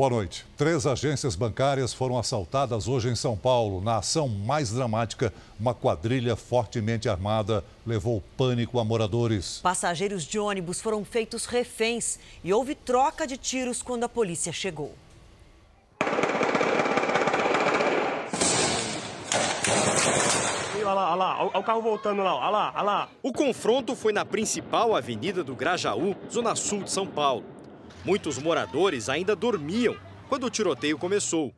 Boa noite. Três agências bancárias foram assaltadas hoje em São Paulo. Na ação mais dramática, uma quadrilha fortemente armada levou pânico a moradores. Passageiros de ônibus foram feitos reféns e houve troca de tiros quando a polícia chegou. Olha lá, olha lá, olha o carro voltando lá, olha lá, olha lá. O confronto foi na principal avenida do Grajaú, zona sul de São Paulo. Muitos moradores ainda dormiam quando o tiroteio começou.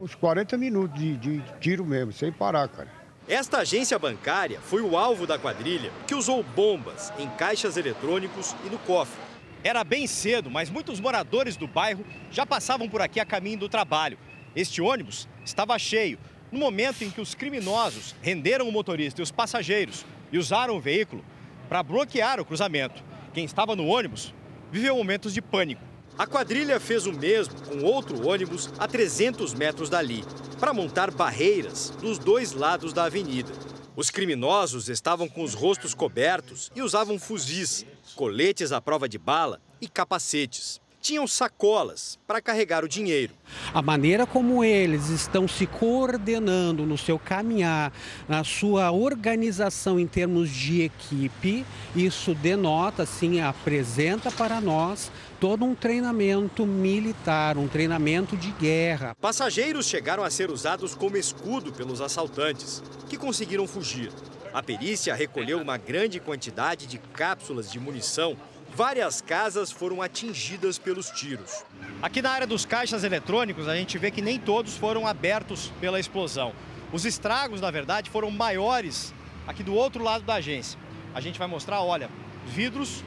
Uns 40 minutos de, de tiro mesmo, sem parar, cara. Esta agência bancária foi o alvo da quadrilha que usou bombas em caixas eletrônicos e no cofre. Era bem cedo, mas muitos moradores do bairro já passavam por aqui a caminho do trabalho. Este ônibus estava cheio no momento em que os criminosos renderam o motorista e os passageiros e usaram o veículo para bloquear o cruzamento. Quem estava no ônibus viveu momentos de pânico. A quadrilha fez o mesmo com outro ônibus a 300 metros dali, para montar barreiras dos dois lados da avenida. Os criminosos estavam com os rostos cobertos e usavam fuzis, coletes à prova de bala e capacetes tinham sacolas para carregar o dinheiro. A maneira como eles estão se coordenando no seu caminhar, na sua organização em termos de equipe, isso denota, assim, apresenta para nós todo um treinamento militar, um treinamento de guerra. Passageiros chegaram a ser usados como escudo pelos assaltantes, que conseguiram fugir. A perícia recolheu uma grande quantidade de cápsulas de munição várias casas foram atingidas pelos tiros. Aqui na área dos caixas eletrônicos, a gente vê que nem todos foram abertos pela explosão. Os estragos, na verdade, foram maiores aqui do outro lado da agência. A gente vai mostrar, olha, vidros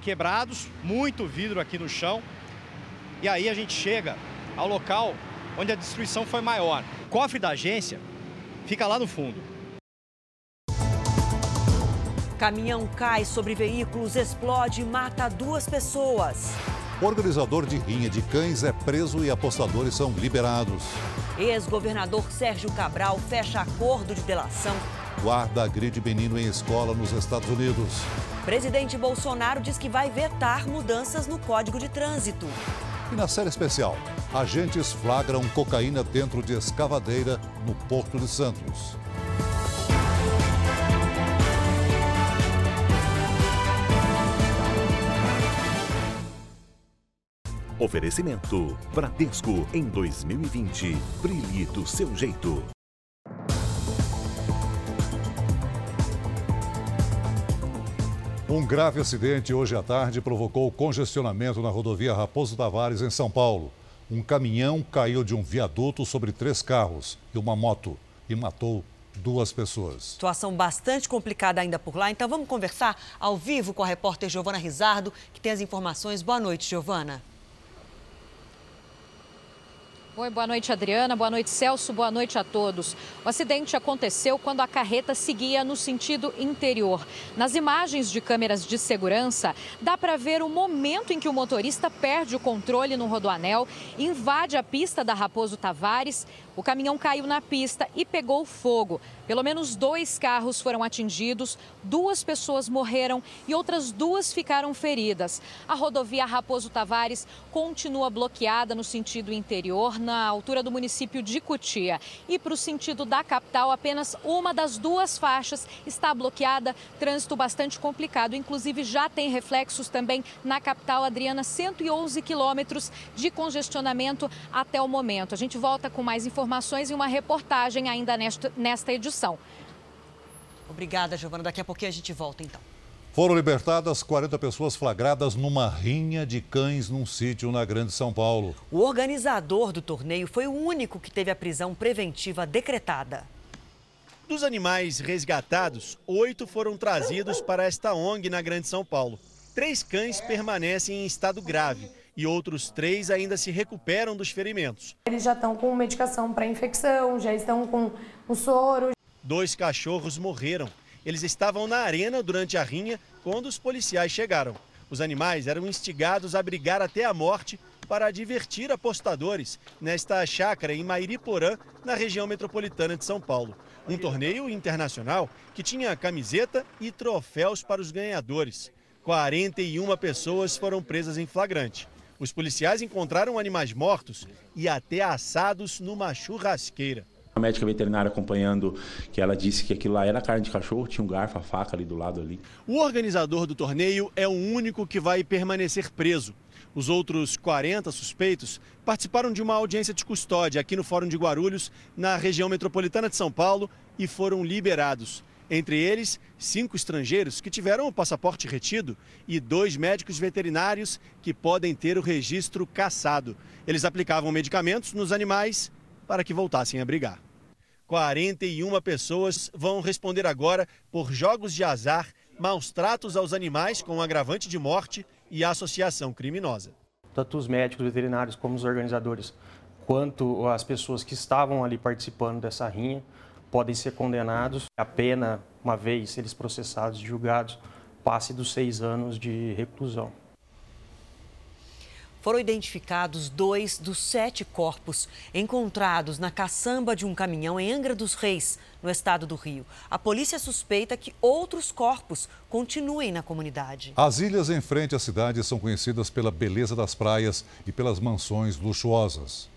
quebrados, muito vidro aqui no chão. E aí a gente chega ao local onde a destruição foi maior. O cofre da agência fica lá no fundo. Caminhão cai sobre veículos, explode e mata duas pessoas. Organizador de rinha de cães é preso e apostadores são liberados. Ex-governador Sérgio Cabral fecha acordo de delação. Guarda agride menino em escola nos Estados Unidos. Presidente Bolsonaro diz que vai vetar mudanças no Código de Trânsito. E na série especial, agentes flagram cocaína dentro de escavadeira no Porto de Santos. Oferecimento: Bradesco em 2020. Brilhe do seu jeito. Um grave acidente hoje à tarde provocou congestionamento na rodovia Raposo Tavares, em São Paulo. Um caminhão caiu de um viaduto sobre três carros e uma moto e matou duas pessoas. Situação bastante complicada ainda por lá, então vamos conversar ao vivo com a repórter Giovana Rizardo, que tem as informações. Boa noite, Giovana. Oi, boa noite, Adriana. Boa noite, Celso. Boa noite a todos. O acidente aconteceu quando a carreta seguia no sentido interior. Nas imagens de câmeras de segurança, dá para ver o momento em que o motorista perde o controle no rodoanel, invade a pista da Raposo Tavares. O caminhão caiu na pista e pegou fogo. Pelo menos dois carros foram atingidos, duas pessoas morreram e outras duas ficaram feridas. A rodovia Raposo Tavares continua bloqueada no sentido interior, na altura do município de Cutia. E para o sentido da capital, apenas uma das duas faixas está bloqueada. Trânsito bastante complicado. Inclusive, já tem reflexos também na capital, Adriana, 111 quilômetros de congestionamento até o momento. A gente volta com mais informações e uma reportagem ainda nesta, nesta edição. Obrigada, Giovana. Daqui a pouquinho a gente volta, então. Foram libertadas 40 pessoas flagradas numa rinha de cães num sítio na Grande São Paulo. O organizador do torneio foi o único que teve a prisão preventiva decretada. Dos animais resgatados, oito foram trazidos para esta ONG na Grande São Paulo. Três cães permanecem em estado grave e outros três ainda se recuperam dos ferimentos. Eles já estão com medicação para infecção, já estão com o soro. Dois cachorros morreram. Eles estavam na arena durante a rinha quando os policiais chegaram. Os animais eram instigados a brigar até a morte para divertir apostadores nesta chácara em Mairiporã, na região metropolitana de São Paulo. Um torneio internacional que tinha camiseta e troféus para os ganhadores. 41 pessoas foram presas em flagrante. Os policiais encontraram animais mortos e até assados numa churrasqueira. A médica veterinária acompanhando, que ela disse que aquilo lá era carne de cachorro, tinha um garfo, a faca ali do lado ali. O organizador do torneio é o único que vai permanecer preso. Os outros 40 suspeitos participaram de uma audiência de custódia aqui no Fórum de Guarulhos, na região metropolitana de São Paulo, e foram liberados. Entre eles, cinco estrangeiros que tiveram o passaporte retido e dois médicos veterinários que podem ter o registro cassado. Eles aplicavam medicamentos nos animais para que voltassem a brigar. 41 pessoas vão responder agora por jogos de azar, maus tratos aos animais com agravante de morte e associação criminosa. Tanto os médicos veterinários como os organizadores, quanto as pessoas que estavam ali participando dessa rinha, podem ser condenados. A pena, uma vez eles processados e julgados, passe dos seis anos de reclusão foram identificados dois dos sete corpos encontrados na caçamba de um caminhão em Angra dos Reis, no estado do Rio. A polícia suspeita que outros corpos continuem na comunidade. As ilhas em frente à cidade são conhecidas pela beleza das praias e pelas mansões luxuosas.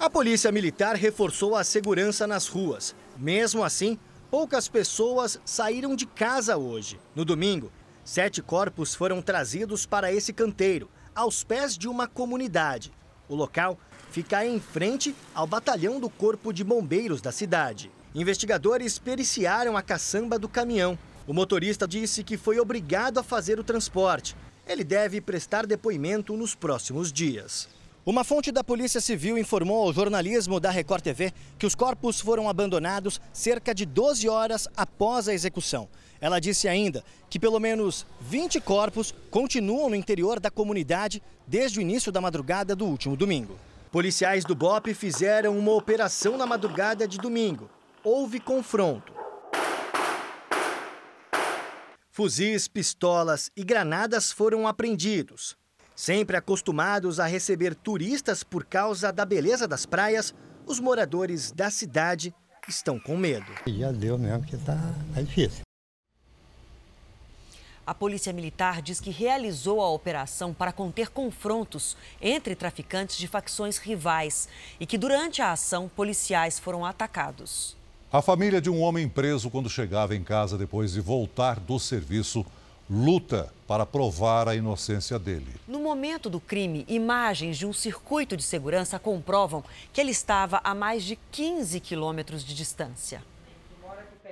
A polícia militar reforçou a segurança nas ruas. Mesmo assim, poucas pessoas saíram de casa hoje. No domingo, sete corpos foram trazidos para esse canteiro aos pés de uma comunidade. O local fica em frente ao batalhão do Corpo de Bombeiros da cidade. Investigadores periciaram a caçamba do caminhão. O motorista disse que foi obrigado a fazer o transporte. Ele deve prestar depoimento nos próximos dias. Uma fonte da Polícia Civil informou ao jornalismo da Record TV que os corpos foram abandonados cerca de 12 horas após a execução. Ela disse ainda que pelo menos 20 corpos continuam no interior da comunidade desde o início da madrugada do último domingo. Policiais do BOP fizeram uma operação na madrugada de domingo. Houve confronto. Fuzis, pistolas e granadas foram apreendidos. Sempre acostumados a receber turistas por causa da beleza das praias, os moradores da cidade estão com medo. Já deu mesmo que tá, tá difícil. A Polícia Militar diz que realizou a operação para conter confrontos entre traficantes de facções rivais e que durante a ação policiais foram atacados. A família de um homem preso quando chegava em casa depois de voltar do serviço luta para provar a inocência dele. No momento do crime, imagens de um circuito de segurança comprovam que ele estava a mais de 15 quilômetros de distância.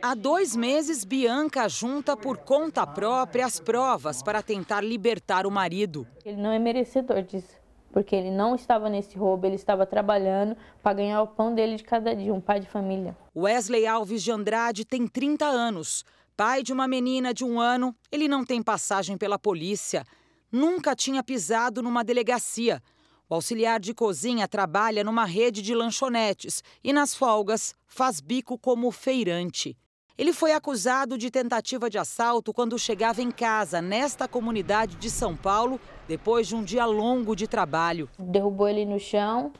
Há dois meses, Bianca junta por conta própria as provas para tentar libertar o marido. Ele não é merecedor disso, porque ele não estava nesse roubo, ele estava trabalhando para ganhar o pão dele de cada dia, um pai de família. Wesley Alves de Andrade tem 30 anos. Pai de uma menina de um ano, ele não tem passagem pela polícia. Nunca tinha pisado numa delegacia. O auxiliar de cozinha trabalha numa rede de lanchonetes e, nas folgas, faz bico como feirante. Ele foi acusado de tentativa de assalto quando chegava em casa, nesta comunidade de São Paulo, depois de um dia longo de trabalho. Derrubou ele no chão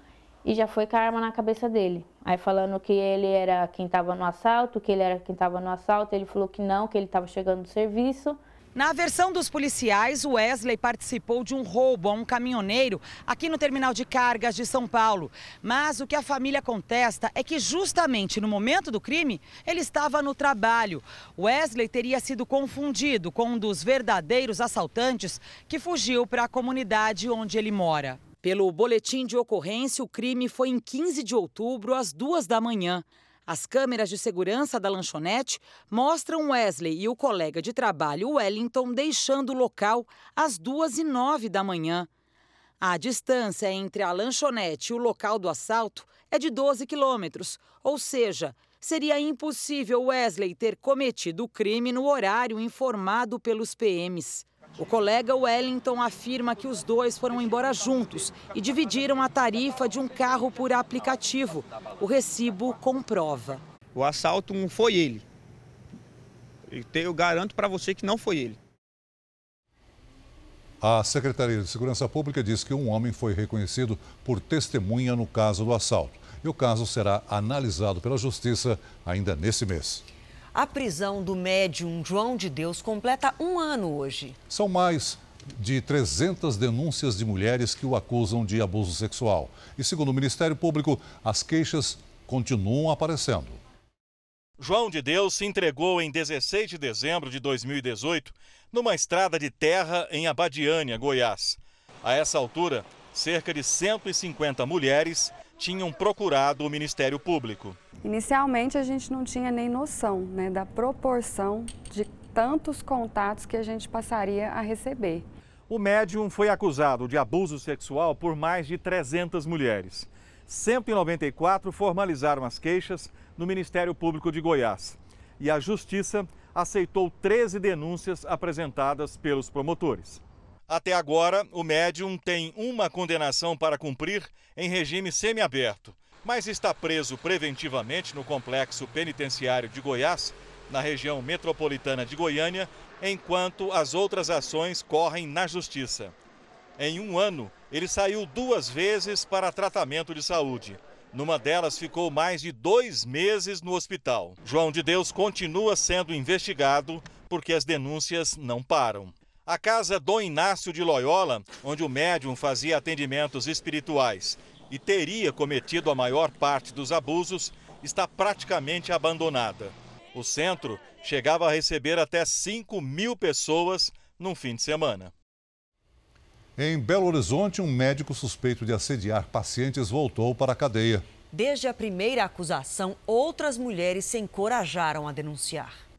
e já foi com a arma na cabeça dele. Aí falando que ele era quem estava no assalto, que ele era quem estava no assalto, ele falou que não, que ele estava chegando do serviço. Na versão dos policiais, Wesley participou de um roubo a um caminhoneiro aqui no terminal de cargas de São Paulo. Mas o que a família contesta é que, justamente no momento do crime, ele estava no trabalho. Wesley teria sido confundido com um dos verdadeiros assaltantes que fugiu para a comunidade onde ele mora. Pelo boletim de ocorrência, o crime foi em 15 de outubro, às duas da manhã. As câmeras de segurança da lanchonete mostram Wesley e o colega de trabalho Wellington deixando o local às duas e nove da manhã. A distância entre a lanchonete e o local do assalto é de 12 quilômetros, ou seja, seria impossível Wesley ter cometido o crime no horário informado pelos PMs. O colega Wellington afirma que os dois foram embora juntos e dividiram a tarifa de um carro por aplicativo. O recibo comprova. O assalto não foi ele. Eu garanto para você que não foi ele. A Secretaria de Segurança Pública diz que um homem foi reconhecido por testemunha no caso do assalto. E o caso será analisado pela Justiça ainda nesse mês. A prisão do médium João de Deus completa um ano hoje. São mais de 300 denúncias de mulheres que o acusam de abuso sexual. E, segundo o Ministério Público, as queixas continuam aparecendo. João de Deus se entregou em 16 de dezembro de 2018 numa estrada de terra em Abadiânia, Goiás. A essa altura, cerca de 150 mulheres tinham procurado o Ministério Público. Inicialmente, a gente não tinha nem noção né, da proporção de tantos contatos que a gente passaria a receber. O médium foi acusado de abuso sexual por mais de 300 mulheres. 194 formalizaram as queixas no Ministério Público de Goiás. E a Justiça aceitou 13 denúncias apresentadas pelos promotores. Até agora, o médium tem uma condenação para cumprir em regime semiaberto, mas está preso preventivamente no complexo penitenciário de Goiás, na região metropolitana de Goiânia, enquanto as outras ações correm na justiça. Em um ano, ele saiu duas vezes para tratamento de saúde. Numa delas, ficou mais de dois meses no hospital. João de Deus continua sendo investigado porque as denúncias não param. A casa Dom Inácio de Loyola, onde o médium fazia atendimentos espirituais e teria cometido a maior parte dos abusos, está praticamente abandonada. O centro chegava a receber até 5 mil pessoas num fim de semana. Em Belo Horizonte, um médico suspeito de assediar pacientes voltou para a cadeia. Desde a primeira acusação, outras mulheres se encorajaram a denunciar.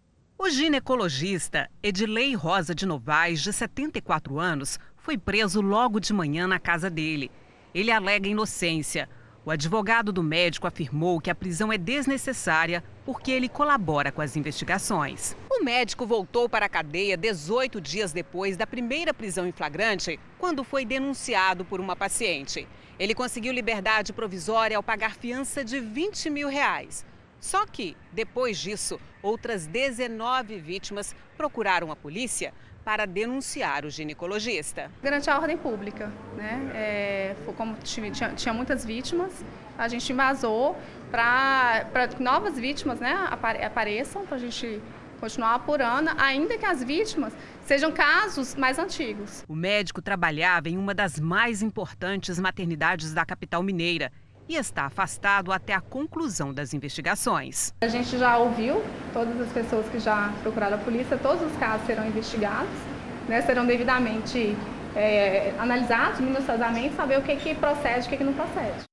O ginecologista Edilei Rosa de Novaes, de 74 anos, foi preso logo de manhã na casa dele. Ele alega inocência. O advogado do médico afirmou que a prisão é desnecessária porque ele colabora com as investigações. O médico voltou para a cadeia 18 dias depois da primeira prisão em flagrante, quando foi denunciado por uma paciente. Ele conseguiu liberdade provisória ao pagar fiança de 20 mil reais. Só que, depois disso, outras 19 vítimas procuraram a polícia para denunciar o ginecologista. Garante a ordem pública, né? É, como tinha, tinha, muitas vítimas, a gente vazou para que novas vítimas né, apareçam, para a gente continuar apurando, ainda que as vítimas sejam casos mais antigos. O médico trabalhava em uma das mais importantes maternidades da capital mineira e está afastado até a conclusão das investigações. A gente já ouviu todas as pessoas que já procuraram a polícia, todos os casos serão investigados, né, serão devidamente é, analisados minuciosamente, saber o que, que procede e o que, que não procede.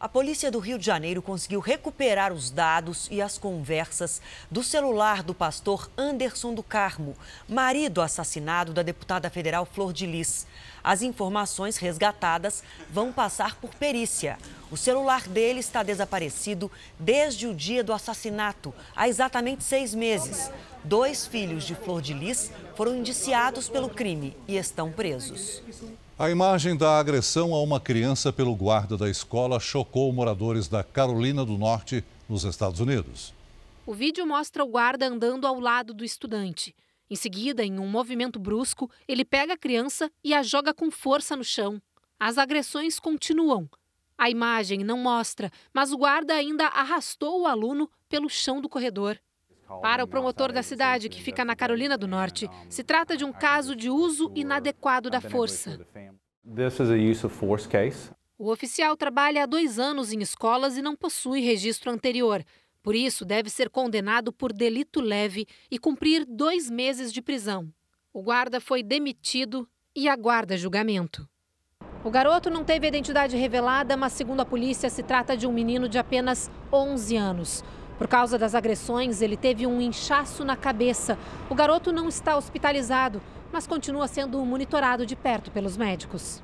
A polícia do Rio de Janeiro conseguiu recuperar os dados e as conversas do celular do pastor Anderson do Carmo, marido assassinado da deputada federal Flor de Lis. As informações resgatadas vão passar por perícia. O celular dele está desaparecido desde o dia do assassinato, há exatamente seis meses. Dois filhos de Flor de Lis foram indiciados pelo crime e estão presos. A imagem da agressão a uma criança pelo guarda da escola chocou moradores da Carolina do Norte, nos Estados Unidos. O vídeo mostra o guarda andando ao lado do estudante. Em seguida, em um movimento brusco, ele pega a criança e a joga com força no chão. As agressões continuam. A imagem não mostra, mas o guarda ainda arrastou o aluno pelo chão do corredor. Para o promotor da cidade, que fica na Carolina do Norte, se trata de um caso de uso inadequado da força. O oficial trabalha há dois anos em escolas e não possui registro anterior. Por isso, deve ser condenado por delito leve e cumprir dois meses de prisão. O guarda foi demitido e aguarda julgamento. O garoto não teve identidade revelada, mas, segundo a polícia, se trata de um menino de apenas 11 anos. Por causa das agressões, ele teve um inchaço na cabeça. O garoto não está hospitalizado, mas continua sendo monitorado de perto pelos médicos.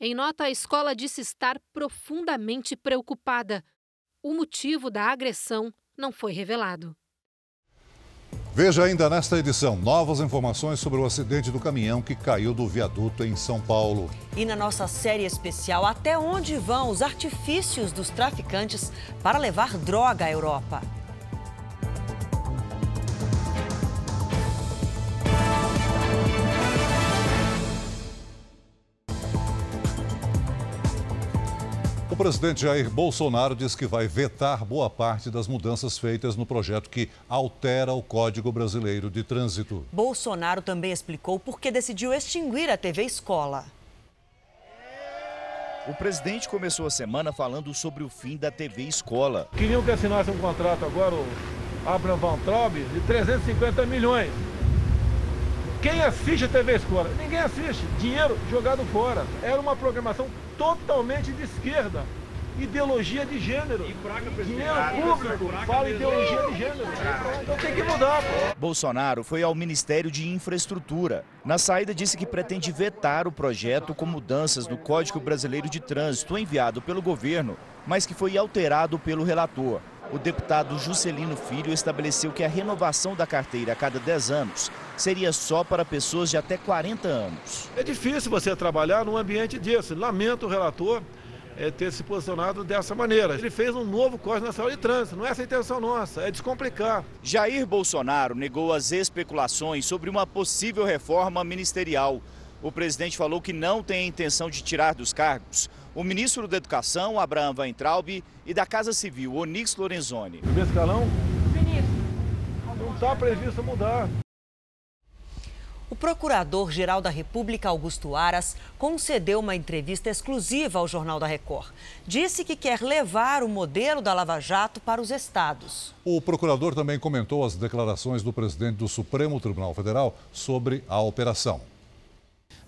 Em nota, a escola disse estar profundamente preocupada. O motivo da agressão não foi revelado. Veja ainda nesta edição novas informações sobre o acidente do caminhão que caiu do viaduto em São Paulo. E na nossa série especial, até onde vão os artifícios dos traficantes para levar droga à Europa? O presidente Jair Bolsonaro diz que vai vetar boa parte das mudanças feitas no projeto que altera o Código Brasileiro de Trânsito. Bolsonaro também explicou por que decidiu extinguir a TV Escola. O presidente começou a semana falando sobre o fim da TV Escola. Queriam que assinasse um contrato agora, o Abraham Van Traub, de 350 milhões. Quem assiste a TV Escola? Ninguém assiste. Dinheiro jogado fora. Era uma programação totalmente de esquerda. Ideologia de gênero. Dinheiro público fala ideologia de gênero. Então tem que mudar, pô. Bolsonaro foi ao Ministério de Infraestrutura. Na saída disse que pretende vetar o projeto com mudanças no Código Brasileiro de Trânsito enviado pelo governo, mas que foi alterado pelo relator. O deputado Juscelino Filho estabeleceu que a renovação da carteira a cada 10 anos seria só para pessoas de até 40 anos. É difícil você trabalhar num ambiente desse. Lamento o relator é, ter se posicionado dessa maneira. Ele fez um novo Código Nacional de Trânsito. Não é essa a intenção nossa, é descomplicar. Jair Bolsonaro negou as especulações sobre uma possível reforma ministerial. O presidente falou que não tem a intenção de tirar dos cargos o ministro da Educação, Abraham Weintraub, e da Casa Civil, Onix Lorenzoni. Primeiro escalão? Ministro. Não está previsto mudar. O Procurador-Geral da República, Augusto Aras, concedeu uma entrevista exclusiva ao Jornal da Record. Disse que quer levar o modelo da Lava Jato para os estados. O procurador também comentou as declarações do presidente do Supremo Tribunal Federal sobre a operação.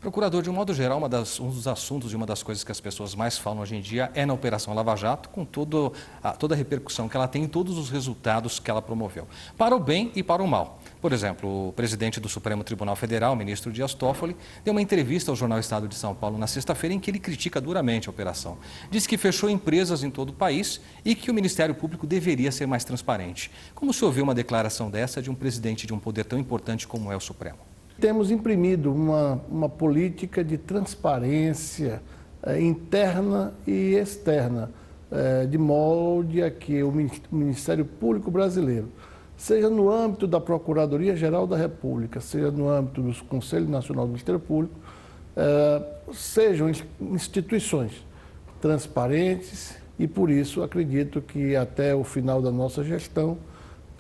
Procurador, de um modo geral, das, um dos assuntos e uma das coisas que as pessoas mais falam hoje em dia é na Operação Lava Jato, com todo, a, toda a repercussão que ela tem em todos os resultados que ela promoveu, para o bem e para o mal. Por exemplo, o presidente do Supremo Tribunal Federal, ministro Dias Toffoli, deu uma entrevista ao jornal Estado de São Paulo na sexta-feira em que ele critica duramente a operação. Diz que fechou empresas em todo o país e que o Ministério Público deveria ser mais transparente. Como se ouviu uma declaração dessa de um presidente de um poder tão importante como é o Supremo? Temos imprimido uma, uma política de transparência eh, interna e externa, eh, de molde a que o Ministério Público Brasileiro, seja no âmbito da Procuradoria-Geral da República, seja no âmbito do Conselho Nacional do Ministério Público, eh, sejam instituições transparentes e, por isso, acredito que até o final da nossa gestão,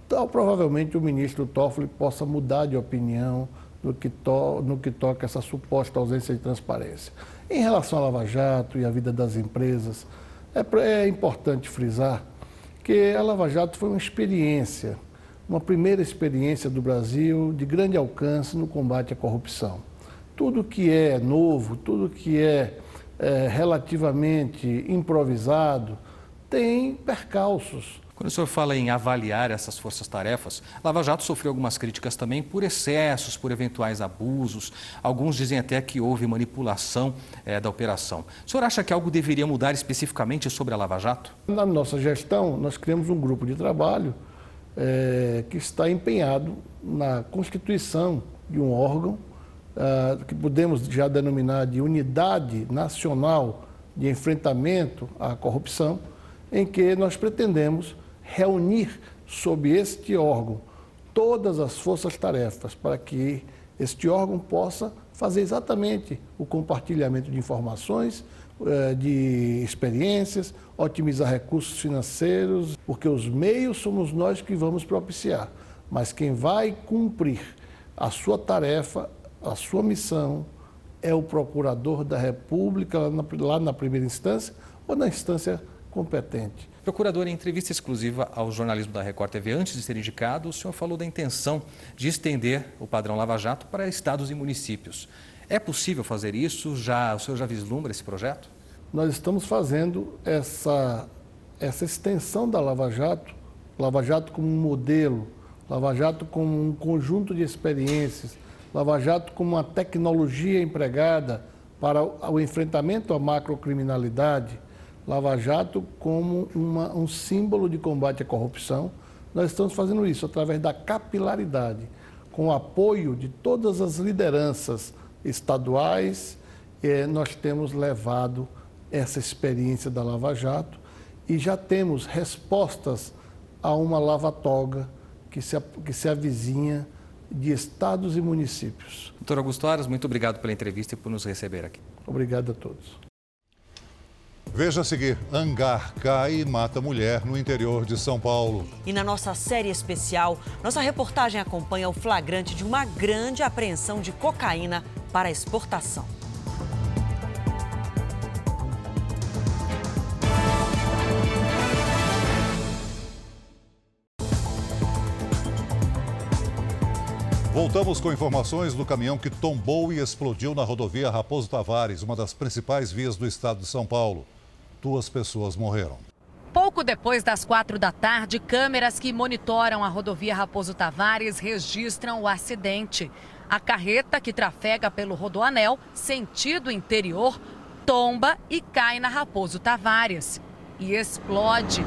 tal, provavelmente o ministro Toffoli possa mudar de opinião, no que, to, no que toca essa suposta ausência de transparência. Em relação à Lava Jato e à vida das empresas, é, é importante frisar que a Lava Jato foi uma experiência, uma primeira experiência do Brasil de grande alcance no combate à corrupção. Tudo que é novo, tudo que é, é relativamente improvisado, tem percalços. Quando o senhor fala em avaliar essas forças-tarefas, Lava Jato sofreu algumas críticas também por excessos, por eventuais abusos. Alguns dizem até que houve manipulação é, da operação. O senhor acha que algo deveria mudar especificamente sobre a Lava Jato? Na nossa gestão, nós criamos um grupo de trabalho é, que está empenhado na constituição de um órgão é, que podemos já denominar de Unidade Nacional de Enfrentamento à Corrupção, em que nós pretendemos reunir sob este órgão todas as forças-tarefas para que este órgão possa fazer exatamente o compartilhamento de informações, eh, de experiências, otimizar recursos financeiros, porque os meios somos nós que vamos propiciar, mas quem vai cumprir a sua tarefa, a sua missão, é o procurador da República, lá na, primeira instância, ou na instância competente. Procurador, em entrevista exclusiva ao jornalismo da Record TV, antes de ser indicado, o senhor falou da intenção de estender o padrão Lava Jato para estados e municípios. É possível fazer isso? Já, o senhor já vislumbra esse projeto? Nós estamos fazendo essa, essa extensão da Lava Jato, Lava Jato como um modelo, Lava Jato como um conjunto de experiências, Lava Jato como uma tecnologia empregada para o enfrentamento à macrocriminalidade, Lava Jato como uma, um símbolo de combate à corrupção. Nós estamos fazendo isso através da capilaridade, com o apoio de todas as lideranças estaduais. Eh, nós temos levado essa experiência da Lava Jato e já temos respostas a uma lava-toga que se, que se avizinha de estados e municípios. Doutor Augusto Aras, muito obrigado pela entrevista e por nos receber aqui. Obrigado a todos. Veja a seguir: hangar cai e mata mulher no interior de São Paulo. E na nossa série especial, nossa reportagem acompanha o flagrante de uma grande apreensão de cocaína para exportação. Voltamos com informações do caminhão que tombou e explodiu na rodovia Raposo Tavares, uma das principais vias do estado de São Paulo. Duas pessoas morreram. Pouco depois das quatro da tarde, câmeras que monitoram a rodovia Raposo Tavares registram o acidente. A carreta que trafega pelo Rodoanel, sentido interior, tomba e cai na Raposo Tavares. E explode.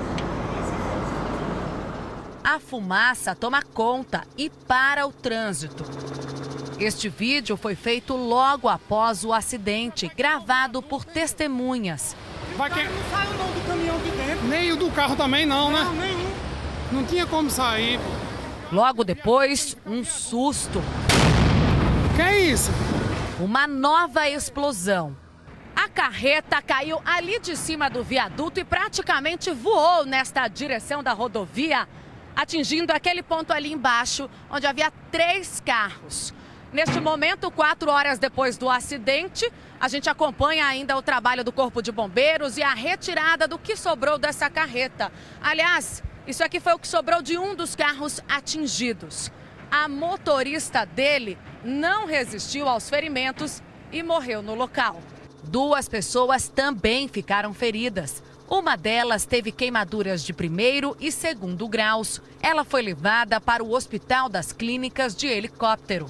A fumaça toma conta e para o trânsito. Este vídeo foi feito logo após o acidente, gravado por testemunhas. Vai que... Não saiu não do caminhão de dentro. Nem o do carro também não, né? Não, nenhum. Não tinha como sair. Logo depois, um susto. Que é isso? Uma nova explosão. A carreta caiu ali de cima do viaduto e praticamente voou nesta direção da rodovia atingindo aquele ponto ali embaixo, onde havia três carros. Neste momento, quatro horas depois do acidente, a gente acompanha ainda o trabalho do Corpo de Bombeiros e a retirada do que sobrou dessa carreta. Aliás, isso aqui foi o que sobrou de um dos carros atingidos. A motorista dele não resistiu aos ferimentos e morreu no local. Duas pessoas também ficaram feridas. Uma delas teve queimaduras de primeiro e segundo graus. Ela foi levada para o Hospital das Clínicas de helicóptero.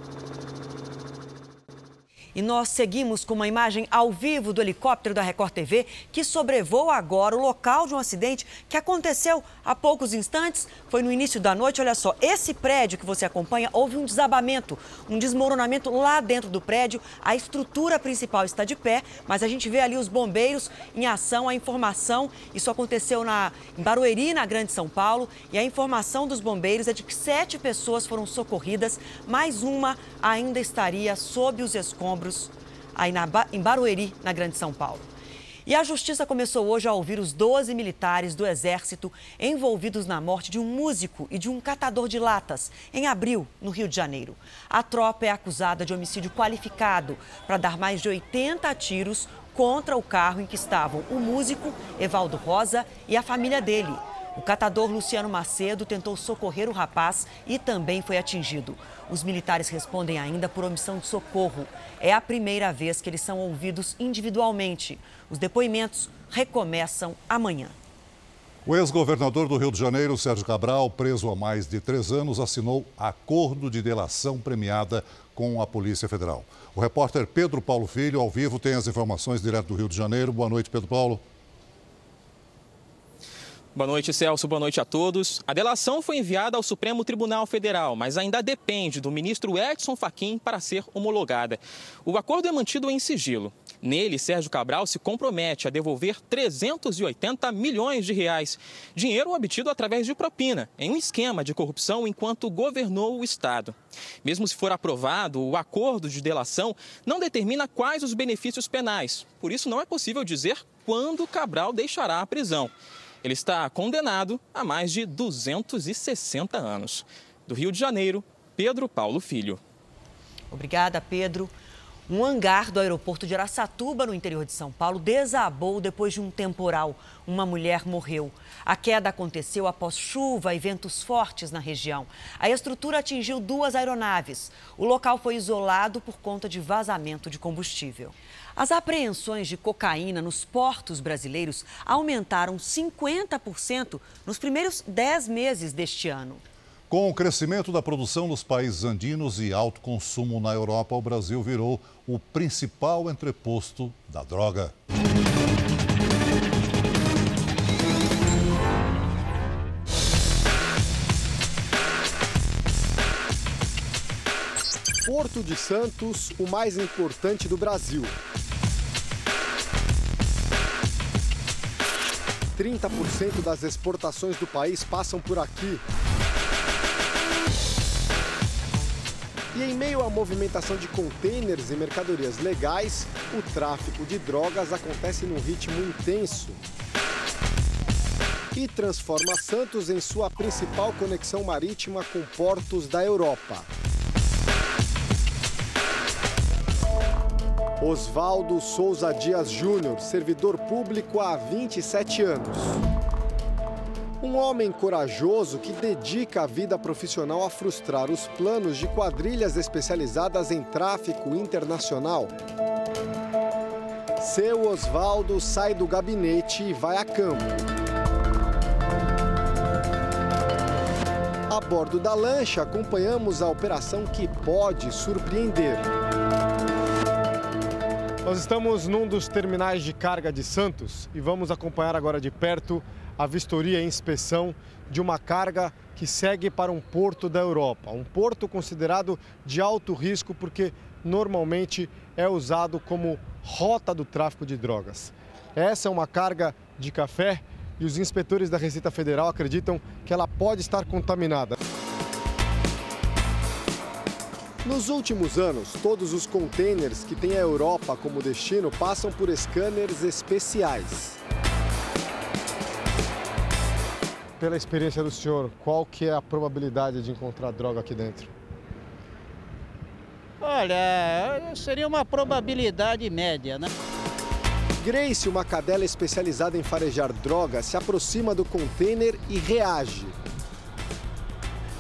E nós seguimos com uma imagem ao vivo do helicóptero da Record TV que sobrevoa agora o local de um acidente que aconteceu há poucos instantes. Foi no início da noite. Olha só, esse prédio que você acompanha, houve um desabamento, um desmoronamento lá dentro do prédio. A estrutura principal está de pé, mas a gente vê ali os bombeiros em ação. A informação, isso aconteceu na, em Barueri, na Grande São Paulo, e a informação dos bombeiros é de que sete pessoas foram socorridas, mais uma ainda estaria sob os escombros escombros aí na, em Barueri, na Grande São Paulo. E a justiça começou hoje a ouvir os 12 militares do Exército envolvidos na morte de um músico e de um catador de latas em abril, no Rio de Janeiro. A tropa é acusada de homicídio qualificado para dar mais de 80 tiros contra o carro em que estavam o músico Evaldo Rosa e a família dele. O catador Luciano Macedo tentou socorrer o rapaz e também foi atingido. Os militares respondem ainda por omissão de socorro. É a primeira vez que eles são ouvidos individualmente. Os depoimentos recomeçam amanhã. O ex-governador do Rio de Janeiro, Sérgio Cabral, preso há mais de três anos, assinou acordo de delação premiada com a Polícia Federal. O repórter Pedro Paulo Filho, ao vivo, tem as informações direto do Rio de Janeiro. Boa noite, Pedro Paulo. Boa noite, Celso. Boa noite a todos. A delação foi enviada ao Supremo Tribunal Federal, mas ainda depende do ministro Edson Fachin para ser homologada. O acordo é mantido em sigilo. Nele, Sérgio Cabral se compromete a devolver 380 milhões de reais, dinheiro obtido através de propina, em um esquema de corrupção enquanto governou o Estado. Mesmo se for aprovado, o acordo de delação não determina quais os benefícios penais. Por isso, não é possível dizer quando Cabral deixará a prisão. Ele está condenado a mais de 260 anos. Do Rio de Janeiro, Pedro Paulo Filho. Obrigada, Pedro. Um hangar do aeroporto de Araçatuba, no interior de São Paulo, desabou depois de um temporal. Uma mulher morreu. A queda aconteceu após chuva e ventos fortes na região. A estrutura atingiu duas aeronaves. O local foi isolado por conta de vazamento de combustível. As apreensões de cocaína nos portos brasileiros aumentaram 50% nos primeiros 10 meses deste ano. Com o crescimento da produção nos países andinos e alto consumo na Europa, o Brasil virou o principal entreposto da droga. Porto de Santos, o mais importante do Brasil. 30% das exportações do país passam por aqui. E em meio à movimentação de contêineres e mercadorias legais, o tráfico de drogas acontece num ritmo intenso. E transforma Santos em sua principal conexão marítima com portos da Europa. Oswaldo Souza Dias Júnior, servidor público há 27 anos. Um homem corajoso que dedica a vida profissional a frustrar os planos de quadrilhas especializadas em tráfico internacional. Seu Oswaldo sai do gabinete e vai a campo. A bordo da lancha, acompanhamos a operação que pode surpreender. Nós estamos num dos terminais de carga de Santos e vamos acompanhar agora de perto a vistoria e inspeção de uma carga que segue para um porto da Europa. Um porto considerado de alto risco porque normalmente é usado como rota do tráfico de drogas. Essa é uma carga de café e os inspetores da Receita Federal acreditam que ela pode estar contaminada. Nos últimos anos, todos os contêineres que têm a Europa como destino passam por scanners especiais. Pela experiência do senhor, qual que é a probabilidade de encontrar droga aqui dentro? Olha, seria uma probabilidade média, né? Grace, uma cadela especializada em farejar drogas, se aproxima do container e reage.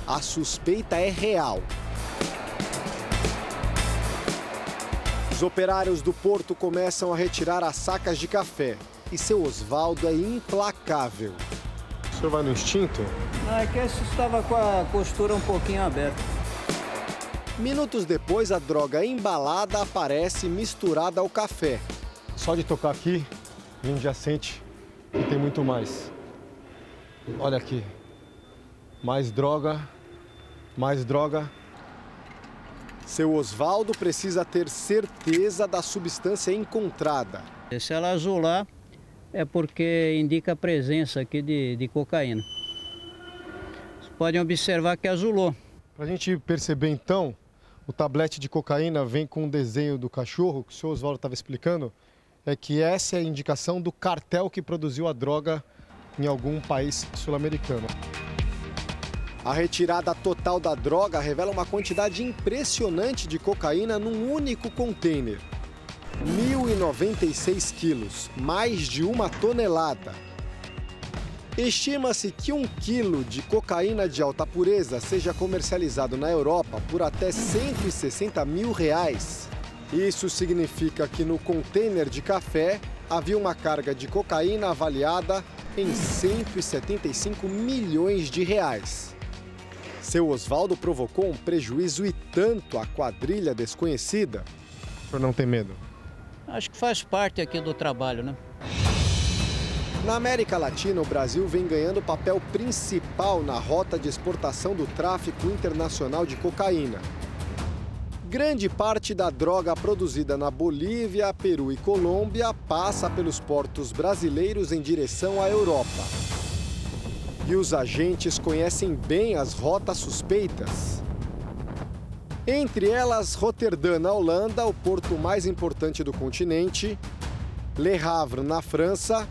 A suspeita é real. Os operários do porto começam a retirar as sacas de café e seu Oswaldo é implacável. O senhor vai no instinto? Não, é que esse estava com a costura um pouquinho aberta. Minutos depois, a droga embalada aparece misturada ao café. Só de tocar aqui, a gente já sente que tem muito mais. Olha aqui. Mais droga, mais droga. Seu Oswaldo precisa ter certeza da substância encontrada. Se ela azular, é porque indica a presença aqui de, de cocaína. Vocês podem observar que azulou. Para a gente perceber então, o tablete de cocaína vem com um desenho do cachorro, que o senhor Oswaldo estava explicando, é que essa é a indicação do cartel que produziu a droga em algum país sul-americano. A retirada total da droga revela uma quantidade impressionante de cocaína num único container. 1.096 quilos, mais de uma tonelada. Estima-se que um quilo de cocaína de alta pureza seja comercializado na Europa por até 160 mil reais. Isso significa que no container de café havia uma carga de cocaína avaliada em 175 milhões de reais. Seu Oswaldo provocou um prejuízo e tanto à quadrilha desconhecida. Senhor não tem medo? Acho que faz parte aqui do trabalho, né? Na América Latina, o Brasil vem ganhando papel principal na rota de exportação do tráfico internacional de cocaína. Grande parte da droga produzida na Bolívia, Peru e Colômbia passa pelos portos brasileiros em direção à Europa. E os agentes conhecem bem as rotas suspeitas. Entre elas, Roterdã, na Holanda, o porto mais importante do continente, Le Havre, na França,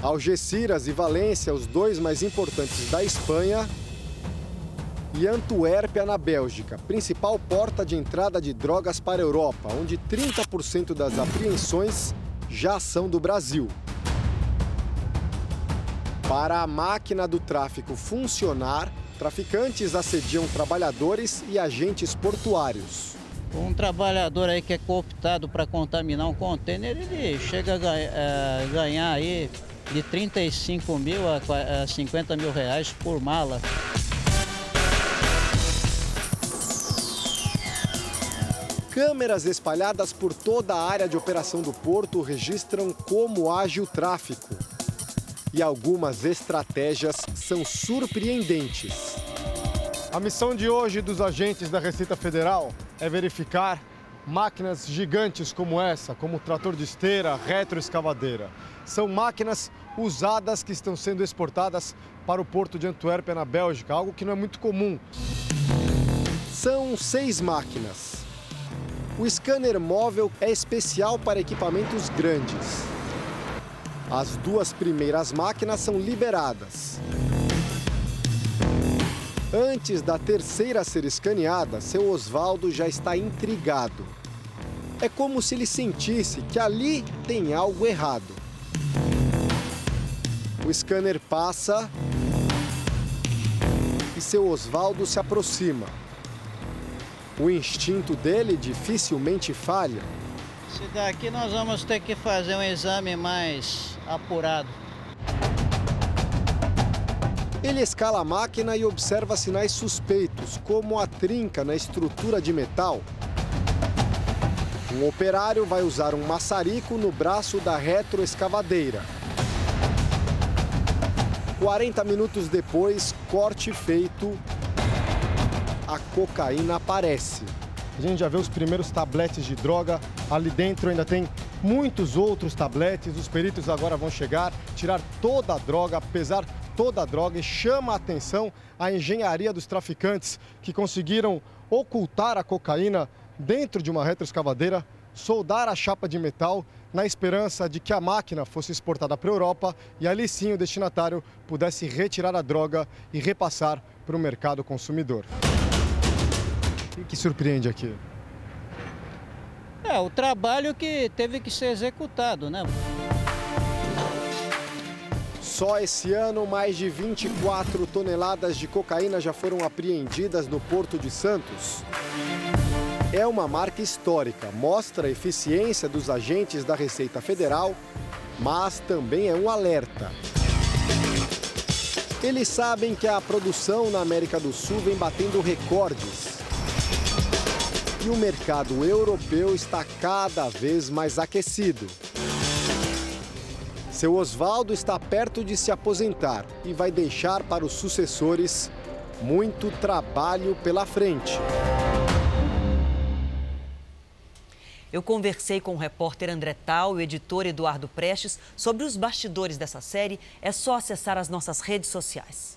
Algeciras e Valência, os dois mais importantes da Espanha, e Antuérpia, na Bélgica, principal porta de entrada de drogas para a Europa, onde 30% das apreensões já são do Brasil. Para a máquina do tráfico funcionar, traficantes assediam trabalhadores e agentes portuários. Um trabalhador aí que é cooptado para contaminar um contêiner, ele chega a ganhar, a ganhar aí de 35 mil a 50 mil reais por mala. Câmeras espalhadas por toda a área de operação do porto registram como age o tráfico. E algumas estratégias são surpreendentes. A missão de hoje dos agentes da Receita Federal é verificar máquinas gigantes como essa, como trator de esteira, retroescavadeira. São máquinas usadas que estão sendo exportadas para o porto de Antuérpia, na Bélgica, algo que não é muito comum. São seis máquinas. O scanner móvel é especial para equipamentos grandes. As duas primeiras máquinas são liberadas. Antes da terceira ser escaneada, seu Oswaldo já está intrigado. É como se ele sentisse que ali tem algo errado. O scanner passa e seu Oswaldo se aproxima. O instinto dele dificilmente falha. Se daqui nós vamos ter que fazer um exame mais apurado. Ele escala a máquina e observa sinais suspeitos, como a trinca na estrutura de metal. Um operário vai usar um maçarico no braço da retroescavadeira. 40 minutos depois, corte feito, a cocaína aparece. A gente já vê os primeiros tabletes de droga. Ali dentro ainda tem muitos outros tabletes. Os peritos agora vão chegar, tirar toda a droga, pesar toda a droga e chama a atenção a engenharia dos traficantes que conseguiram ocultar a cocaína dentro de uma retroescavadeira, soldar a chapa de metal na esperança de que a máquina fosse exportada para a Europa e ali sim o destinatário pudesse retirar a droga e repassar para o mercado consumidor. O que surpreende aqui? É, o trabalho que teve que ser executado, né? Só esse ano, mais de 24 toneladas de cocaína já foram apreendidas no Porto de Santos. É uma marca histórica, mostra a eficiência dos agentes da Receita Federal, mas também é um alerta. Eles sabem que a produção na América do Sul vem batendo recordes. E o mercado europeu está cada vez mais aquecido. Seu Oswaldo está perto de se aposentar e vai deixar para os sucessores muito trabalho pela frente. Eu conversei com o repórter André Tal e o editor Eduardo Prestes sobre os bastidores dessa série. É só acessar as nossas redes sociais.